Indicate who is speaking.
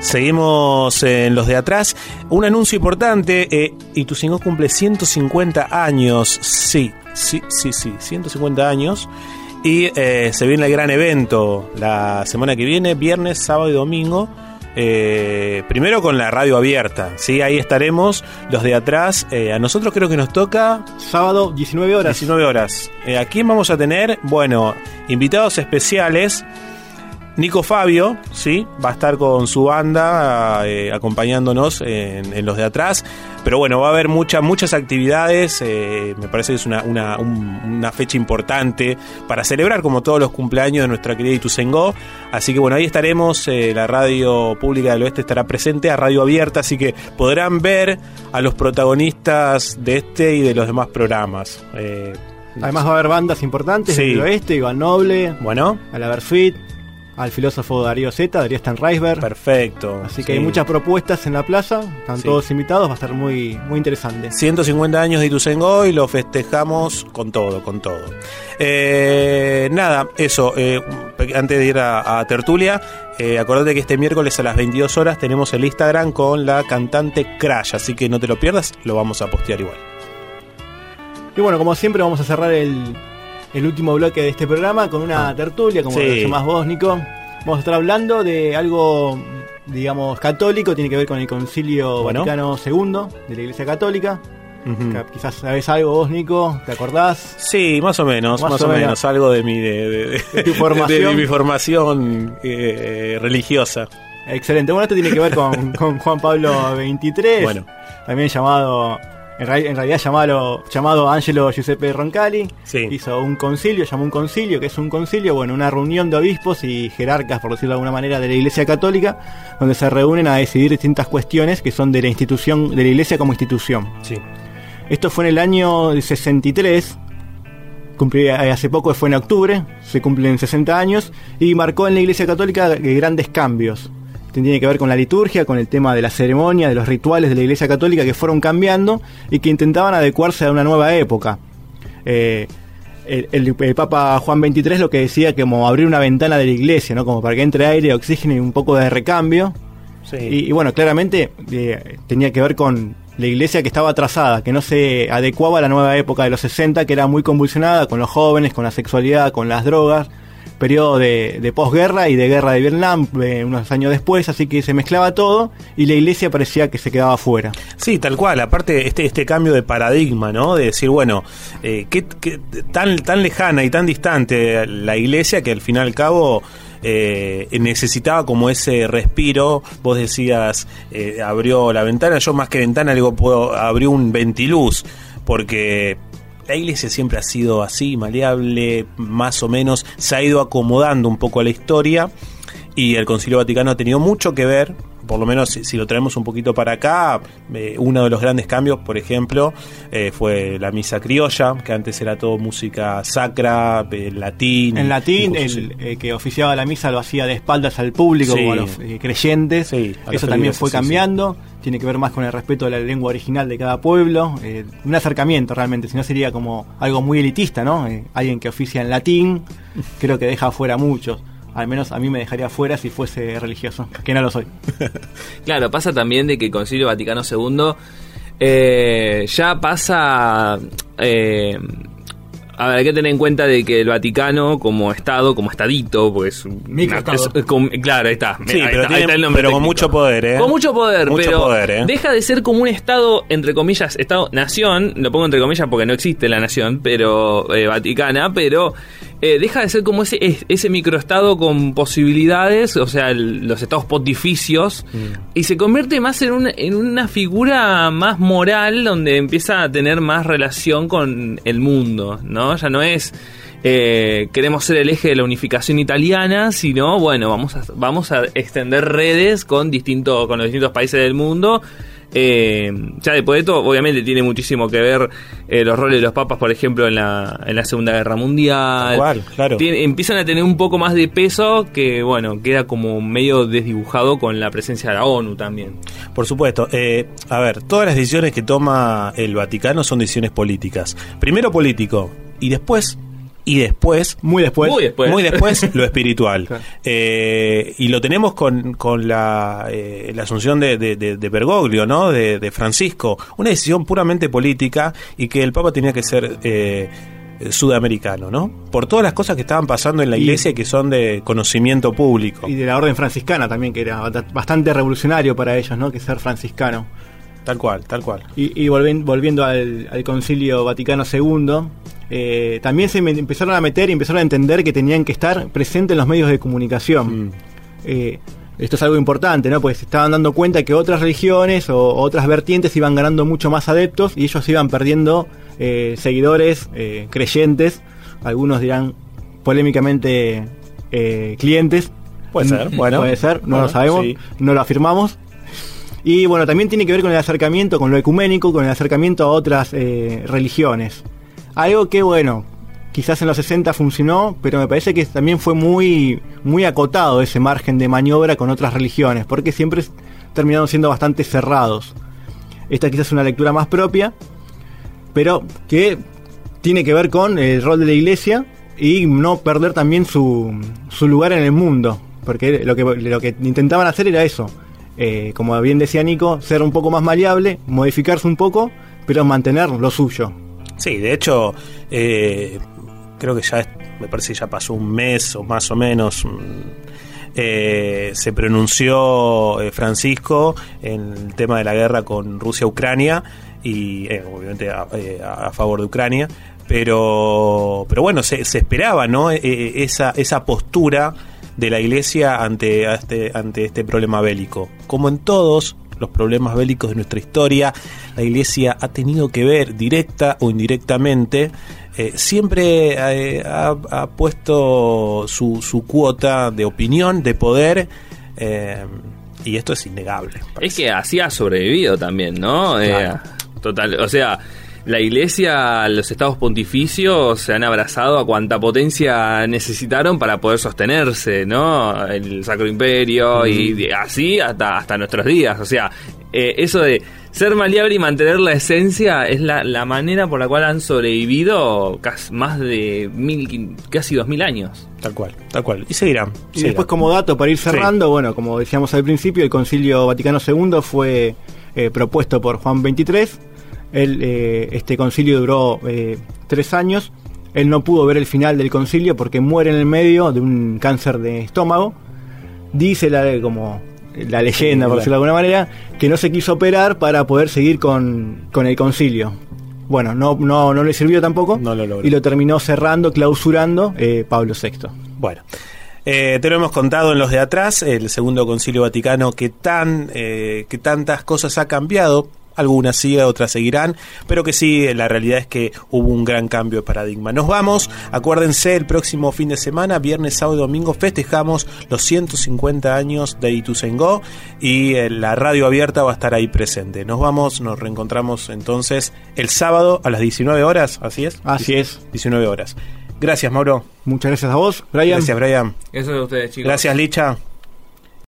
Speaker 1: Seguimos en los de atrás. Un anuncio importante. Eh, Ituzaingó cumple 150 años. Sí, sí, sí, sí. 150 años. Y eh, se viene el gran evento la semana que viene, viernes, sábado y domingo. Eh, primero con la radio abierta, ¿sí? ahí estaremos los de atrás. Eh, a nosotros creo que nos toca...
Speaker 2: Sábado, 19 horas.
Speaker 1: 19 horas. ¿A quién vamos a tener? Bueno, invitados especiales. Nico Fabio, sí, va a estar con su banda eh, acompañándonos en, en los de atrás. Pero bueno, va a haber muchas muchas actividades. eh, me parece que es una, una, un- una fecha importante para celebrar, como todos los cumpleaños de nuestra querida Ituzaingó. Así que bueno, ahí estaremos. eh, la radio pública del oeste estará presente a radio abierta, así que podrán ver a los protagonistas de este y de los demás programas.
Speaker 2: Además va a haber bandas importantes
Speaker 1: Sí.
Speaker 2: del oeste, Iván Noble,
Speaker 1: bueno,
Speaker 2: a la Versuit, al filósofo Darío Zeta, Darío Stanreisberg.
Speaker 1: perfecto.
Speaker 2: Así que
Speaker 1: Sí.
Speaker 2: hay muchas propuestas en la plaza, están
Speaker 1: Sí.
Speaker 2: todos invitados, va a estar muy, muy interesante.
Speaker 1: 150 años de Ituzaingó y lo festejamos con todo, con todo. Eh, nada, eso, eh, antes de ir a, a Tertulia, eh, acordate que este miércoles a las 22 horas tenemos el Instagram con la cantante Crash, así que no te lo pierdas, lo vamos a postear igual.
Speaker 2: Y bueno, como siempre vamos a cerrar el, el último bloque de este programa con una tertulia, como
Speaker 1: Sí.
Speaker 2: lo llamás vos, Nico. Vamos a estar hablando de algo, digamos, católico, tiene que ver con el Concilio
Speaker 1: Bueno.
Speaker 2: Vaticano II de la Iglesia Católica. Quizás sabés algo vos, Nico, ¿te acordás?
Speaker 1: Sí, más o menos, más,
Speaker 2: Más
Speaker 1: o menos,
Speaker 2: menos.
Speaker 1: algo de mi, de, de-
Speaker 2: De tu formación.
Speaker 1: de mi formación eh, religiosa.
Speaker 2: Excelente. Bueno, esto tiene que ver con, con Juan Pablo XXIII,
Speaker 1: Bueno,
Speaker 2: también llamado, en, realidad llamado, llamado Angelo Giuseppe Roncalli.
Speaker 1: sí.
Speaker 2: Hizo un concilio, llamó un concilio, que es un concilio, bueno, una reunión de obispos y jerarcas, por decirlo de alguna manera, de la Iglesia Católica, donde se reúnen a decidir distintas cuestiones que son de la institución, de la Iglesia como institución.
Speaker 1: Sí.
Speaker 2: Esto fue en el año del 63, cumplí, eh, hace poco fue en octubre, se cumplen 60 años, y marcó en la Iglesia Católica eh, grandes cambios. Tiene que ver con la liturgia, con el tema de la ceremonia, de los rituales de la Iglesia Católica que fueron cambiando y que intentaban adecuarse a una nueva época. Eh, el, el- el Papa Juan XXIII lo que decía como abrir una ventana de la iglesia, ¿no? Como para que entre aire, oxígeno y un poco de recambio.
Speaker 1: Sí.
Speaker 2: Y, y bueno, claramente eh, tenía que ver con la iglesia que estaba atrasada, que no se adecuaba a la nueva época de los 60, que era muy convulsionada con los jóvenes, con la sexualidad, con las drogas, periodo de, de posguerra y de guerra de Vietnam eh, unos años después, así que se mezclaba todo y la iglesia parecía que se quedaba fuera.
Speaker 1: Sí, tal cual. Aparte, este, este cambio de paradigma, ¿no? De decir, bueno, eh, ¿qué, tan, tan lejana y tan distante la iglesia que al fin y al cabo eh, necesitaba como ese respiro. Vos decías, abrió la ventana. Yo más que ventana, digo, abrió un ventiluz. Porque la iglesia siempre ha sido así, maleable, más o menos. Se ha ido acomodando un poco a la historia y el Concilio Vaticano ha tenido mucho que ver, por lo menos si, si lo traemos un poquito para acá, eh, uno de los grandes cambios, por ejemplo, eh, fue la misa criolla, que antes era todo música sacra, eh, latín.
Speaker 2: En latín, el eh, que oficiaba la misa lo hacía de espaldas al público,
Speaker 1: Sí.
Speaker 2: como a los creyentes.
Speaker 1: Sí, a los
Speaker 2: Eso también fue
Speaker 1: sí.
Speaker 2: cambiando. Tiene que ver más con el respeto de la lengua original de cada pueblo. un acercamiento realmente, si no sería como algo muy elitista, ¿no? Alguien que oficia en latín, creo que deja afuera a muchos. Al menos a mí me dejaría afuera si fuese religioso, que no lo soy.
Speaker 3: Claro, pasa también de que el Concilio Vaticano II eh, ya pasa... eh, a ver, hay que tener en cuenta de que el Vaticano como Estado, como Estadito, pues...
Speaker 2: Microestado.
Speaker 3: es- claro, ahí está.
Speaker 1: Sí,
Speaker 3: Ahí
Speaker 1: pero,
Speaker 3: está, ahí
Speaker 1: tiene-
Speaker 3: está el nombre
Speaker 1: pero con mucho poder, ¿eh?
Speaker 3: Con mucho poder,
Speaker 1: Mucho
Speaker 3: pero
Speaker 1: poder, ¿eh?
Speaker 3: deja de ser como un Estado, entre comillas, Estado-nación, lo pongo entre comillas porque no existe la nación, pero eh, vaticana, pero eh, deja de ser como ese, es- ese microestado con posibilidades, o sea, el- los estados pontificios, y se convierte más en una, en una figura más moral donde empieza a tener más relación con el mundo, ¿no? Ya no es... eh, queremos ser el eje de la unificación italiana, sino bueno, vamos a, vamos a extender redes con distinto, con los distintos países del mundo. Eh, ya después de esto, obviamente tiene muchísimo que ver eh, los roles de los papas, por ejemplo, en la, en la Segunda Guerra Mundial.
Speaker 1: Cual, claro.
Speaker 3: Empiezan a tener un poco más de peso que, bueno, queda como medio desdibujado con la presencia de la ONU también.
Speaker 1: Por supuesto. Eh, a ver, todas las decisiones que toma el Vaticano son decisiones políticas. Primero político y después y después
Speaker 2: Muy después.
Speaker 3: Muy después.
Speaker 1: muy después lo espiritual.
Speaker 2: Claro.
Speaker 1: Eh, y lo tenemos con, con la, eh, la asunción de, de, de- de Bergoglio, ¿no? De, Francisco. Una decisión puramente política y que el Papa tenía que ser eh, sudamericano, ¿no? Por todas las cosas que estaban pasando en la iglesia y que son de conocimiento público.
Speaker 2: Y de la orden franciscana también, que era bast- bastante revolucionario para ellos, ¿no? Que ser franciscano.
Speaker 1: Tal cual, tal cual.
Speaker 2: Y, y volven- volviendo al, al Concilio Vaticano II, eh, también se empezaron a meter y empezaron a entender que tenían que estar presentes en los medios de comunicación.
Speaker 1: Mm.
Speaker 2: Eh, esto es algo importante, ¿no? Porque se estaban dando cuenta que otras religiones o otras vertientes iban ganando mucho más adeptos y ellos iban perdiendo eh, seguidores, creyentes, algunos dirán polémicamente clientes.
Speaker 1: Puede ser, bueno.
Speaker 2: Puede ser, no
Speaker 1: Bueno,
Speaker 2: lo sabemos,
Speaker 1: sí.
Speaker 2: no lo afirmamos. Y bueno, también tiene que ver con el acercamiento, con lo ecuménico, con el acercamiento a otras religiones. Algo que, bueno, quizás en los 60 funcionó, pero me parece que también fue muy, muy acotado ese margen de maniobra con otras religiones, porque siempre terminaron siendo bastante cerrados. Esta quizás es una lectura más propia, pero que tiene que ver con el rol de la iglesia y no perder también su, su lugar en el mundo, porque lo que, lo que intentaban hacer era eso, eh, como bien decía Nico, ser un poco más maleable, modificarse un poco, pero mantener lo suyo.
Speaker 1: Sí, de hecho, eh, creo que ya me parece que ya pasó un mes o más o menos. mm, eh, se pronunció eh, Francisco en el tema de la guerra con Rusia-Ucrania y eh, obviamente a, favor de Ucrania. Pero, pero bueno, se, se esperaba, ¿no? Eh, eh, esa, esa postura de la Iglesia ante, este, ante este problema bélico. Como en todos los problemas bélicos de nuestra historia, la Iglesia ha tenido que ver directa o indirectamente, eh, siempre eh, ha, ha puesto su, su cuota de opinión, de poder, eh, y esto es innegable.
Speaker 3: Es que así ha sobrevivido también, ¿no?
Speaker 1: Claro.
Speaker 3: Eh, total, o sea, la iglesia, los estados pontificios se han abrazado a cuanta potencia necesitaron para poder sostenerse, ¿no? El Sacro Imperio y así hasta, hasta nuestros días. O sea, eh, eso de ser maleable y mantener la esencia es la, la manera por la cual han sobrevivido casi más de mil, quin- casi dos mil años.
Speaker 1: Tal cual, tal cual. Y seguirán.
Speaker 2: Y
Speaker 1: seguirán.
Speaker 2: después como dato para ir cerrando, bueno, como decíamos al principio, el Concilio Vaticano II fue eh, propuesto por Juan XXIII. Él, eh, este concilio duró eh, tres años. Él no pudo ver el final del concilio porque muere en el medio de un cáncer de estómago. Dice la, como la leyenda, por decirlo de alguna manera, que no se quiso operar para poder seguir con, con el concilio. Bueno, no, no, no le sirvió tampoco
Speaker 1: No lo logró.
Speaker 2: y lo terminó cerrando, clausurando eh, Pablo VI.
Speaker 1: Bueno, eh, te lo hemos contado en los de atrás, el segundo concilio vaticano que tan eh, que tantas cosas ha cambiado. Algunas sí, otras seguirán, pero que sí, la realidad es que hubo un gran cambio de paradigma. Nos vamos, acuérdense, el próximo fin de semana, viernes, sábado y domingo, festejamos los 150 años de Ituzaingó y eh, la radio abierta va a estar ahí presente. Nos vamos, nos reencontramos entonces el sábado a las 19 horas, ¿así es?
Speaker 2: Así es.
Speaker 1: 19 horas. Gracias, Mauro.
Speaker 2: Muchas gracias a vos, Brian.
Speaker 1: Gracias, Brian.
Speaker 3: Eso de ustedes, chicos.
Speaker 1: Gracias, Licha.